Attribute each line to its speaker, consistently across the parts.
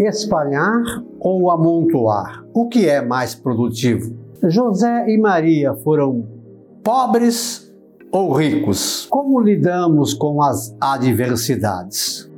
Speaker 1: Espalhar ou amontoar? O que é mais produtivo? José e Maria foram pobres ou ricos? Como lidamos com as adversidades?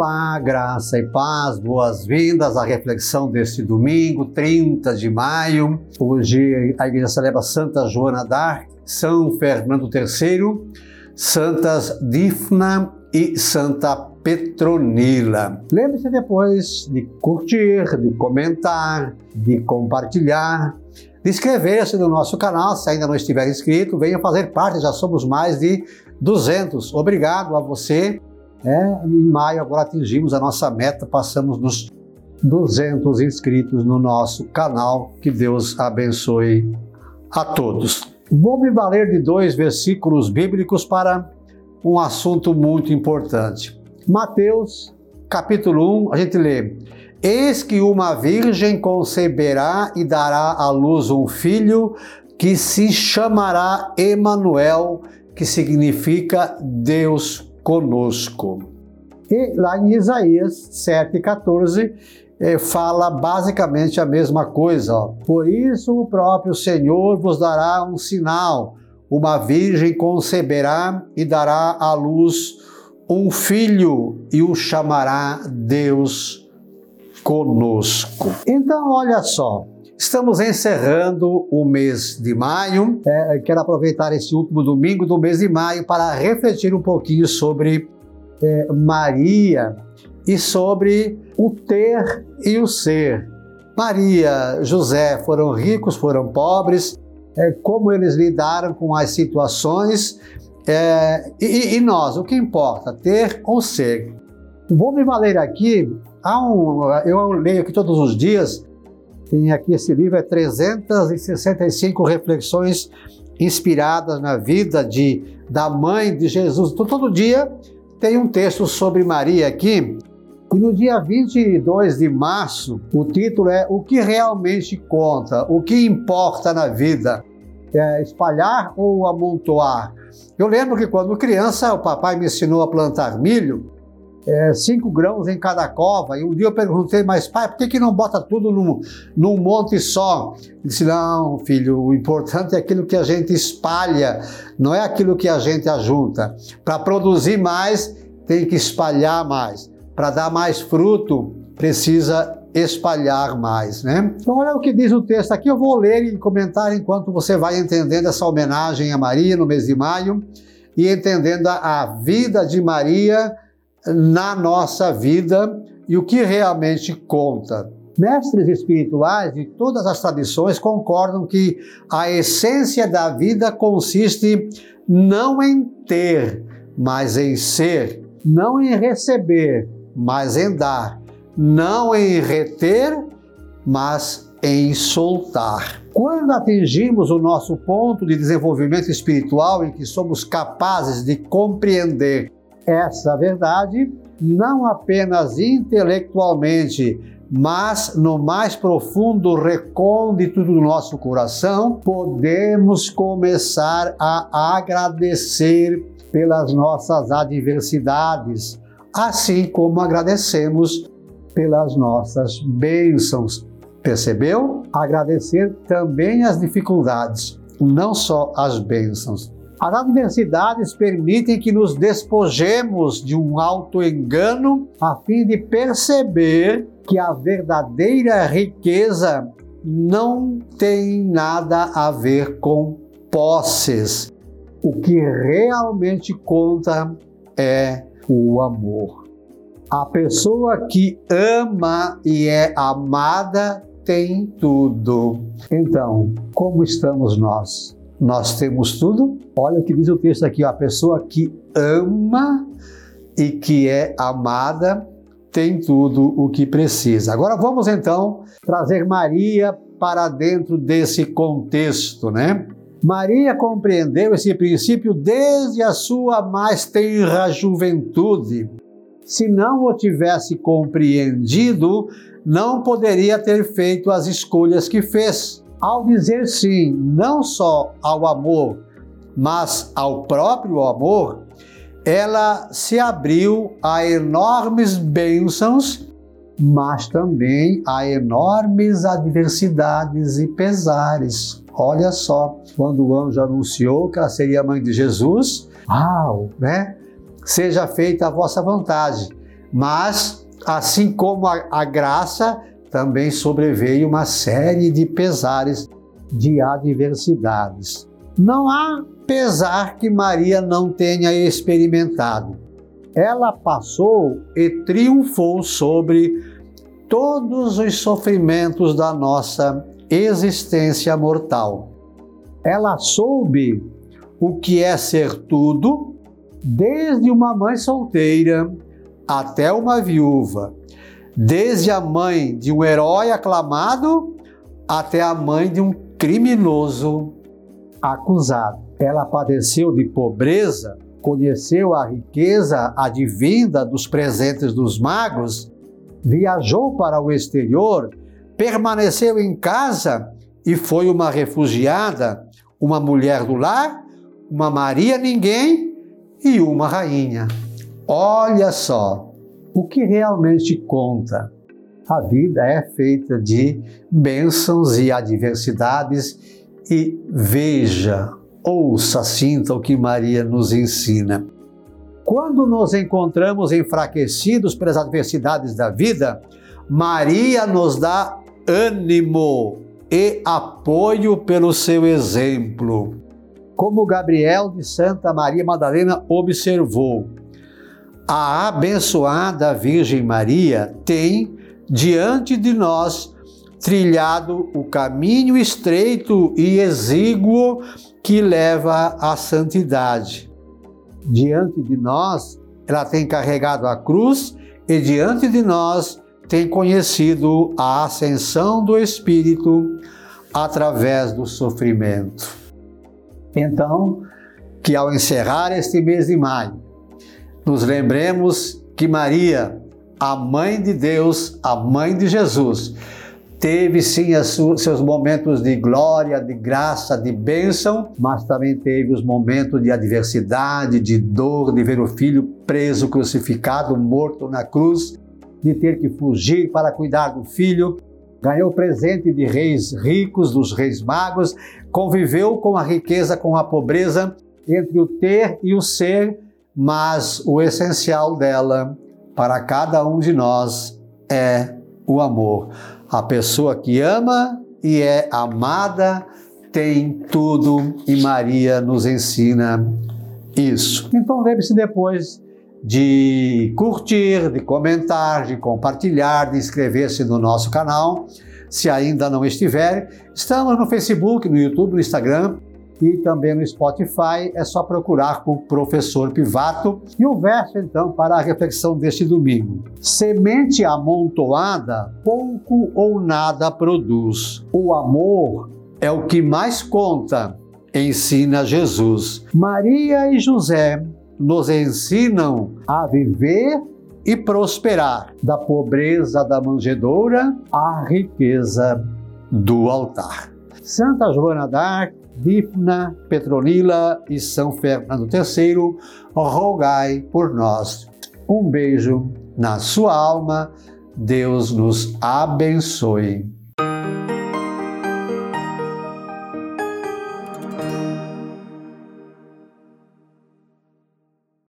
Speaker 1: Olá, graça e paz, boas-vindas à reflexão deste domingo, 30 de maio. Hoje a igreja celebra Santa Joana d'Arc, São Fernando III, Santas Difna e Santa Petronila. Lembre-se depois de curtir, de comentar, de compartilhar, de inscrever-se no nosso canal, se ainda não estiver inscrito, venha fazer parte, já somos mais de 200. Obrigado a você é, em maio agora atingimos a nossa meta, passamos dos 200 inscritos no nosso canal. Que Deus abençoe a todos. Vou me valer de dois versículos bíblicos para um assunto muito importante. Mateus, capítulo 1, a gente lê: Eis que uma virgem conceberá e dará à luz um filho que se chamará Emanuel, que significa Deus conosco. E lá em Isaías 7,14 eh, fala basicamente a mesma coisa. Ó. Por isso o próprio Senhor vos dará um sinal: uma virgem conceberá e dará à luz um filho e o chamará Deus conosco. Então, olha só, Estamos encerrando o mês de maio. É, quero aproveitar esse último domingo do mês de maio para refletir um pouquinho sobre é, Maria e sobre o ter e o ser. Maria, José foram ricos, foram pobres, é, como eles lidaram com as situações é, e, e, nós, o que importa, ter ou ser. Vou me valer aqui, um, eu leio aqui todos os dias tem aqui esse livro, é 365 reflexões inspiradas na vida de, da mãe de Jesus. Então, todo dia tem um texto sobre Maria aqui. E no dia 22 de março, o título é O que realmente conta? O que importa na vida? É espalhar ou amontoar? Eu lembro que quando criança, o papai me ensinou a plantar milho é, cinco grãos em cada cova. E um dia eu perguntei, mas pai, por que, que não bota tudo num, num monte só? Ele disse, não, filho, o importante é aquilo que a gente espalha, não é aquilo que a gente ajunta. Para produzir mais, tem que espalhar mais. Para dar mais fruto, precisa espalhar mais, né? Então olha o que diz o texto aqui, eu vou ler e comentar enquanto você vai entendendo essa homenagem a Maria no mês de maio e entendendo a vida de Maria na nossa vida e o que realmente conta. Mestres espirituais de todas as tradições concordam que a essência da vida consiste não em ter, mas em ser, não em receber, mas em dar, não em reter, mas em soltar. Quando atingimos o nosso ponto de desenvolvimento espiritual em que somos capazes de compreender essa verdade, não apenas intelectualmente, mas no mais profundo recôndito do nosso coração, podemos começar a agradecer pelas nossas adversidades, assim como agradecemos pelas nossas bênçãos. Percebeu? Agradecer também as dificuldades, não só as bênçãos. As adversidades permitem que nos despojemos de um auto-engano a fim de perceber que a verdadeira riqueza não tem nada a ver com posses. O que realmente conta é o amor. A pessoa que ama e é amada tem tudo. Então, como estamos nós? Nós temos tudo. Olha o que diz o texto aqui: a pessoa que ama e que é amada tem tudo o que precisa. Agora vamos então trazer Maria para dentro desse contexto, né? Maria compreendeu esse princípio desde a sua mais tenra juventude. Se não o tivesse compreendido, não poderia ter feito as escolhas que fez. Ao dizer sim, não só ao amor, mas ao próprio amor, ela se abriu a enormes bênçãos, mas também a enormes adversidades e pesares. Olha só, quando o anjo anunciou que ela seria mãe de Jesus, uau, né? Seja feita a vossa vontade. Mas, assim como a, a graça, também sobreveio uma série de pesares, de adversidades. Não há pesar que Maria não tenha experimentado. Ela passou e triunfou sobre todos os sofrimentos da nossa existência mortal. Ela soube o que é ser tudo, desde uma mãe solteira até uma viúva, desde a mãe de um herói aclamado até a mãe de um criminoso acusado. Ela padeceu de pobreza, conheceu a riqueza advinda dos presentes dos magos, viajou para o exterior, permaneceu em casa e foi uma refugiada, uma mulher do lar, uma Maria ninguém e uma rainha. Olha só, o que realmente conta. A vida é feita de bênçãos e adversidades e veja, ouça, sinta o que Maria nos ensina. Quando nos encontramos enfraquecidos pelas adversidades da vida, Maria nos dá ânimo e apoio pelo seu exemplo. Como Gabriel de Santa Maria Madalena observou, a abençoada Virgem Maria tem diante de nós trilhado o caminho estreito e exíguo que leva à santidade. Diante de nós, ela tem carregado a cruz e diante de nós tem conhecido a ascensão do Espírito através do sofrimento. Então, que ao encerrar este mês de maio, nos lembremos que Maria, a mãe de Deus, a mãe de Jesus, teve sim seus momentos de glória, de graça, de bênção, mas também teve os momentos de adversidade, de dor, de ver o filho preso, crucificado, morto na cruz, de ter que fugir para cuidar do filho. Ganhou presente de reis ricos, dos reis magos, conviveu com a riqueza, com a pobreza, entre o ter e o ser, mas o essencial dela para cada um de nós é o amor. A pessoa que ama e é amada tem tudo e Maria nos ensina isso. Então lembre-se depois de curtir, de comentar, de compartilhar, de inscrever-se no nosso canal. Se ainda não estiver, estamos no Facebook, no YouTube, no Instagram e também no Spotify. É só procurar por Professor Pivato. E o verso, então, para a reflexão deste domingo: Semente amontoada, pouco ou nada produz. O amor é o que mais conta, ensina Jesus. Maria e José nos ensinam a viver e prosperar, da pobreza da manjedoura à riqueza do altar. Santa Joana d'Arc Difna, Petronila e São Fernando III, rogai por nós. Um beijo na sua alma, Deus nos abençoe.